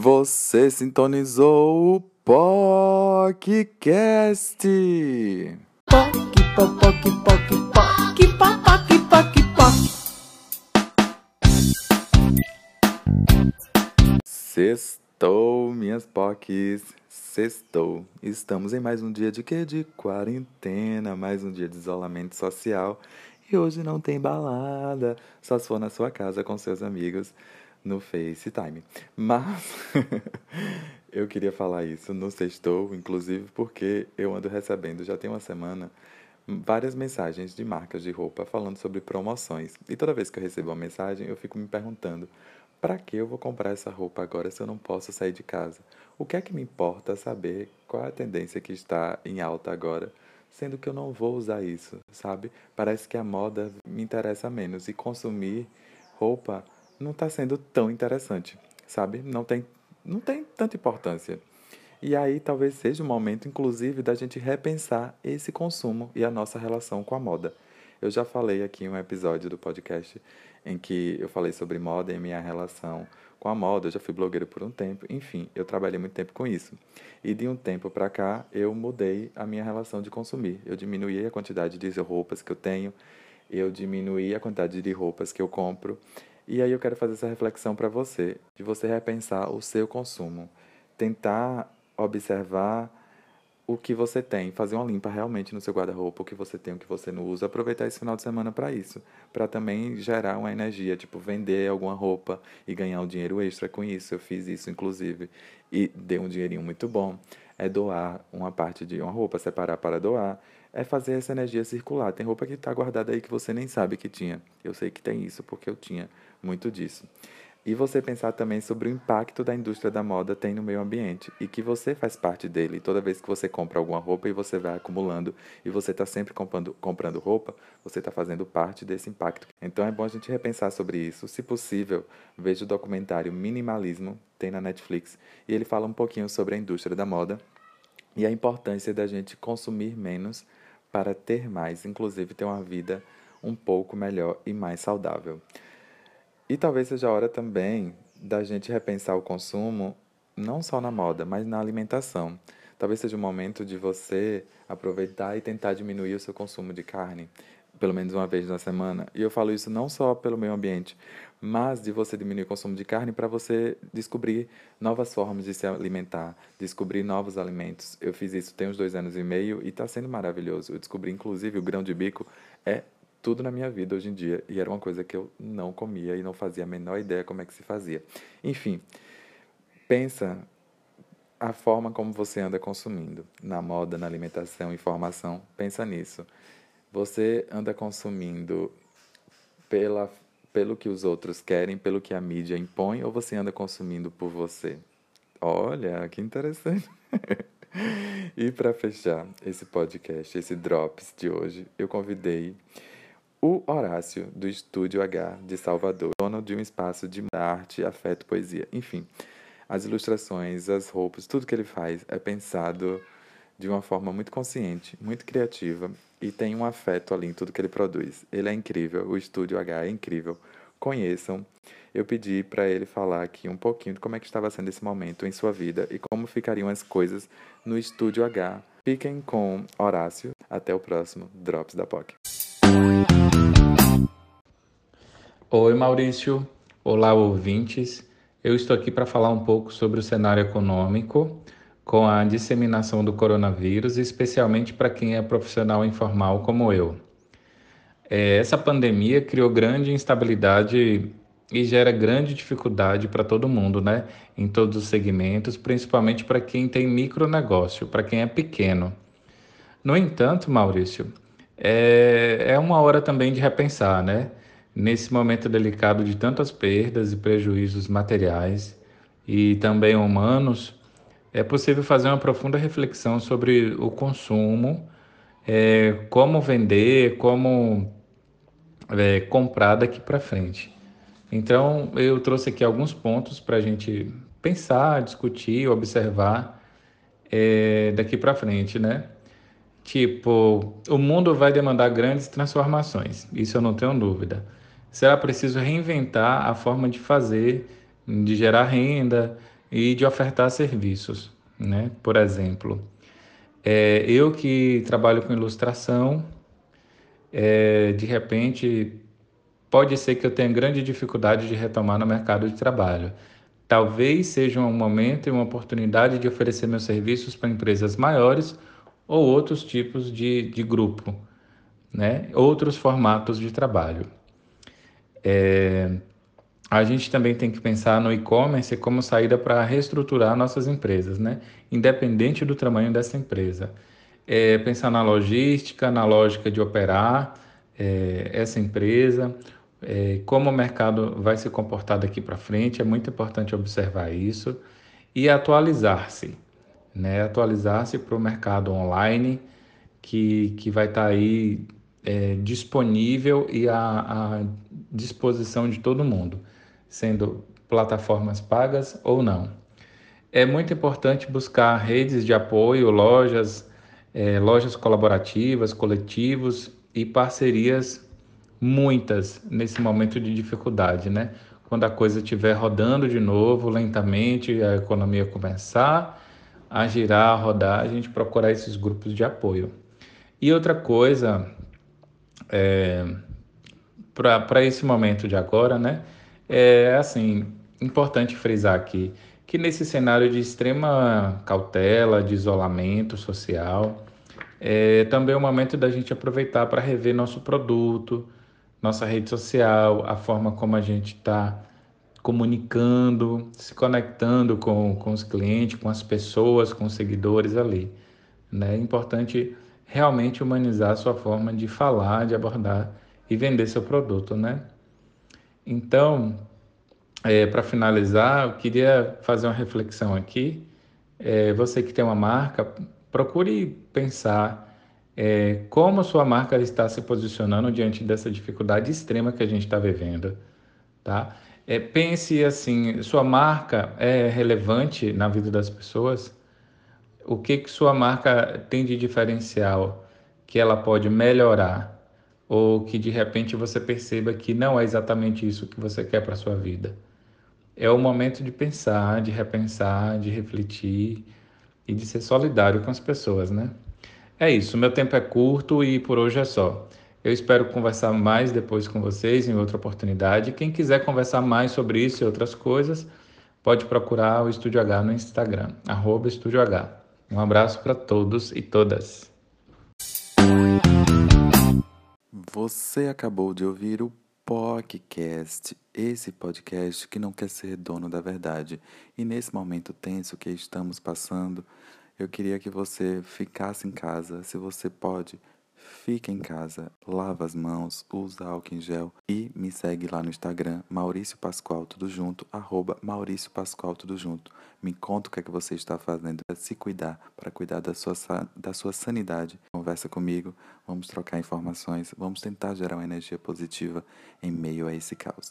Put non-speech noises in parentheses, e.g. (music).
Você sintonizou o podcast. Poc, poc, poc, poc, poc, poc, poc, poc. Sextou, minhas pocs. Sextou. Estamos em mais um dia de quê? De quarentena, mais um dia de isolamento social. E hoje não tem balada, só se for na sua casa com seus amigos no FaceTime. Mas (laughs) eu queria falar isso no Sextou, inclusive porque eu ando recebendo, já tem uma semana, várias mensagens de marcas de roupa falando sobre promoções. E toda vez que eu recebo uma mensagem, eu fico me perguntando: para que eu vou comprar essa roupa agora se eu não posso sair de casa? O que é que me importa saber qual é a tendência que está em alta agora? Sendo que eu não vou usar isso, sabe? Parece que a moda me interessa menos e consumir roupa não está sendo tão interessante, sabe? Não tem, não tem tanta importância. E aí talvez seja o momento, inclusive, da gente repensar esse consumo e a nossa relação com a moda. Eu já falei aqui em um episódio do podcast em que eu falei sobre moda e minha relação com a moda. Eu já fui blogueiro por um tempo, enfim, eu trabalhei muito tempo com isso. E de um tempo para cá, eu mudei a minha relação de consumir. Eu diminuí a quantidade de roupas que eu tenho, eu diminuí a quantidade de roupas que eu compro e aí eu quero fazer essa reflexão para você, de você repensar o seu consumo, tentar observar o que você tem, fazer uma limpa realmente no seu guarda-roupa, o que você tem, o que você não usa, aproveitar esse final de semana para isso, para também gerar uma energia, tipo vender alguma roupa e ganhar um dinheiro extra com isso. Eu fiz isso inclusive e deu um dinheirinho muito bom. É doar uma parte de uma roupa, separar para doar é fazer essa energia circular. Tem roupa que está guardada aí que você nem sabe que tinha. Eu sei que tem isso porque eu tinha muito disso. E você pensar também sobre o impacto da indústria da moda tem no meio ambiente e que você faz parte dele. Toda vez que você compra alguma roupa e você vai acumulando e você está sempre comprando, comprando roupa, você está fazendo parte desse impacto. Então é bom a gente repensar sobre isso. Se possível, veja o documentário Minimalismo, tem na Netflix, e ele fala um pouquinho sobre a indústria da moda e a importância da gente consumir menos para ter mais, inclusive ter uma vida um pouco melhor e mais saudável. E talvez seja a hora também da gente repensar o consumo, não só na moda, mas na alimentação. Talvez seja o momento de você aproveitar e tentar diminuir o seu consumo de carne, pelo menos uma vez na semana. E eu falo isso não só pelo meio ambiente, mas de você diminuir o consumo de carne para você descobrir novas formas de se alimentar, descobrir novos alimentos. Eu fiz isso tem uns dois anos e meio e está sendo maravilhoso. Eu descobri, inclusive, o grão de bico é tudo na minha vida hoje em dia e era uma coisa que eu não comia e não fazia a menor ideia como é que se fazia. Enfim, pensa a forma como você anda consumindo, na moda, na alimentação, informação, pensa nisso. Você anda consumindo pela pelo que os outros querem, pelo que a mídia impõe, ou você anda consumindo por você? Olha, que interessante. (laughs) e para fechar esse podcast, esse Drops de hoje, eu convidei o Horácio, do Estúdio H de Salvador, dono de um espaço de arte, afeto, poesia. Enfim, as ilustrações, as roupas, tudo que ele faz é pensado de uma forma muito consciente, muito criativa e tem um afeto ali em tudo que ele produz. Ele é incrível, o Estúdio H é incrível. Conheçam. Eu pedi para ele falar aqui um pouquinho de como é que estava sendo esse momento em sua vida e como ficariam as coisas no Estúdio H. Fiquem com Horácio. Até o próximo Drops da POC. Oi, Maurício. Olá, ouvintes. Eu estou aqui para falar um pouco sobre o cenário econômico com a disseminação do coronavírus, especialmente para quem é profissional informal como eu. É, essa pandemia criou grande instabilidade e gera grande dificuldade para todo mundo, né? Em todos os segmentos, principalmente para quem tem micronegócio, para quem é pequeno. No entanto, Maurício, é, é uma hora também de repensar, né? Nesse momento delicado de tantas perdas e prejuízos materiais e também humanos, é possível fazer uma profunda reflexão sobre o consumo, é, como vender, como é, comprar daqui para frente. Então, eu trouxe aqui alguns pontos para a gente pensar, discutir, observar é, daqui para frente, né? Tipo, o mundo vai demandar grandes transformações, isso eu não tenho dúvida. Será preciso reinventar a forma de fazer, de gerar renda, e de ofertar serviços. Né? Por exemplo, é, eu que trabalho com ilustração, é, de repente pode ser que eu tenha grande dificuldade de retomar no mercado de trabalho. Talvez seja um momento e uma oportunidade de oferecer meus serviços para empresas maiores ou outros tipos de, de grupo, né? outros formatos de trabalho. É, a gente também tem que pensar no e-commerce como saída para reestruturar nossas empresas, né? independente do tamanho dessa empresa. É, pensar na logística, na lógica de operar é, essa empresa, é, como o mercado vai se comportar daqui para frente, é muito importante observar isso e atualizar-se, né? Atualizar-se para o mercado online que, que vai estar tá aí é, disponível e à, disposição de todo mundo, sendo plataformas pagas ou não. É muito importante buscar redes de apoio, lojas, é, lojas colaborativas, coletivos e parcerias muitas nesse momento de dificuldade, né? Quando a coisa estiver rodando de novo, lentamente, a economia começar a girar, a rodar, a gente procurar esses grupos de apoio. E outra coisa, é, para esse momento de agora, né? É assim, importante frisar aqui que nesse cenário de extrema cautela, de isolamento social, é também o momento da gente aproveitar para rever nosso produto, nossa rede social, a forma como a gente está comunicando, se conectando com, com os clientes, com as pessoas, com os seguidores ali. Né? É importante realmente humanizar a sua forma de falar, de abordar e vender seu produto, né? Então, é, para finalizar, eu queria fazer uma reflexão aqui. É, você que tem uma marca, procure pensar é, como a sua marca está se posicionando diante dessa dificuldade extrema que a gente está vivendo, tá? É, pense assim, sua marca é relevante na vida das pessoas? O que que sua marca tem de diferencial que ela pode melhorar ou que de repente você perceba que não é exatamente isso que você quer para sua vida? É o momento de pensar, de repensar, de refletir e de ser solidário com as pessoas, né? É isso, meu tempo é curto e por hoje é só. Eu espero conversar mais depois com vocês em outra oportunidade. Quem quiser conversar mais sobre isso e outras coisas, pode procurar o Estúdio H no Instagram, arroba Estúdio H. Um abraço para todos e todas. Você acabou de ouvir o podcast, esse podcast que não quer ser dono da verdade. E nesse momento tenso que estamos passando, eu queria que você ficasse em casa, se você pode, fique em casa, lava as mãos, usa álcool em gel e me segue lá no Instagram, Maurício Pascoal, tudo junto, arroba Maurício Pascoal, tudo junto. Me conta o que é que você está fazendo para se cuidar, para cuidar da sua, da sua sanidade. Conversa comigo, vamos trocar informações, vamos tentar gerar uma energia positiva em meio a esse caos.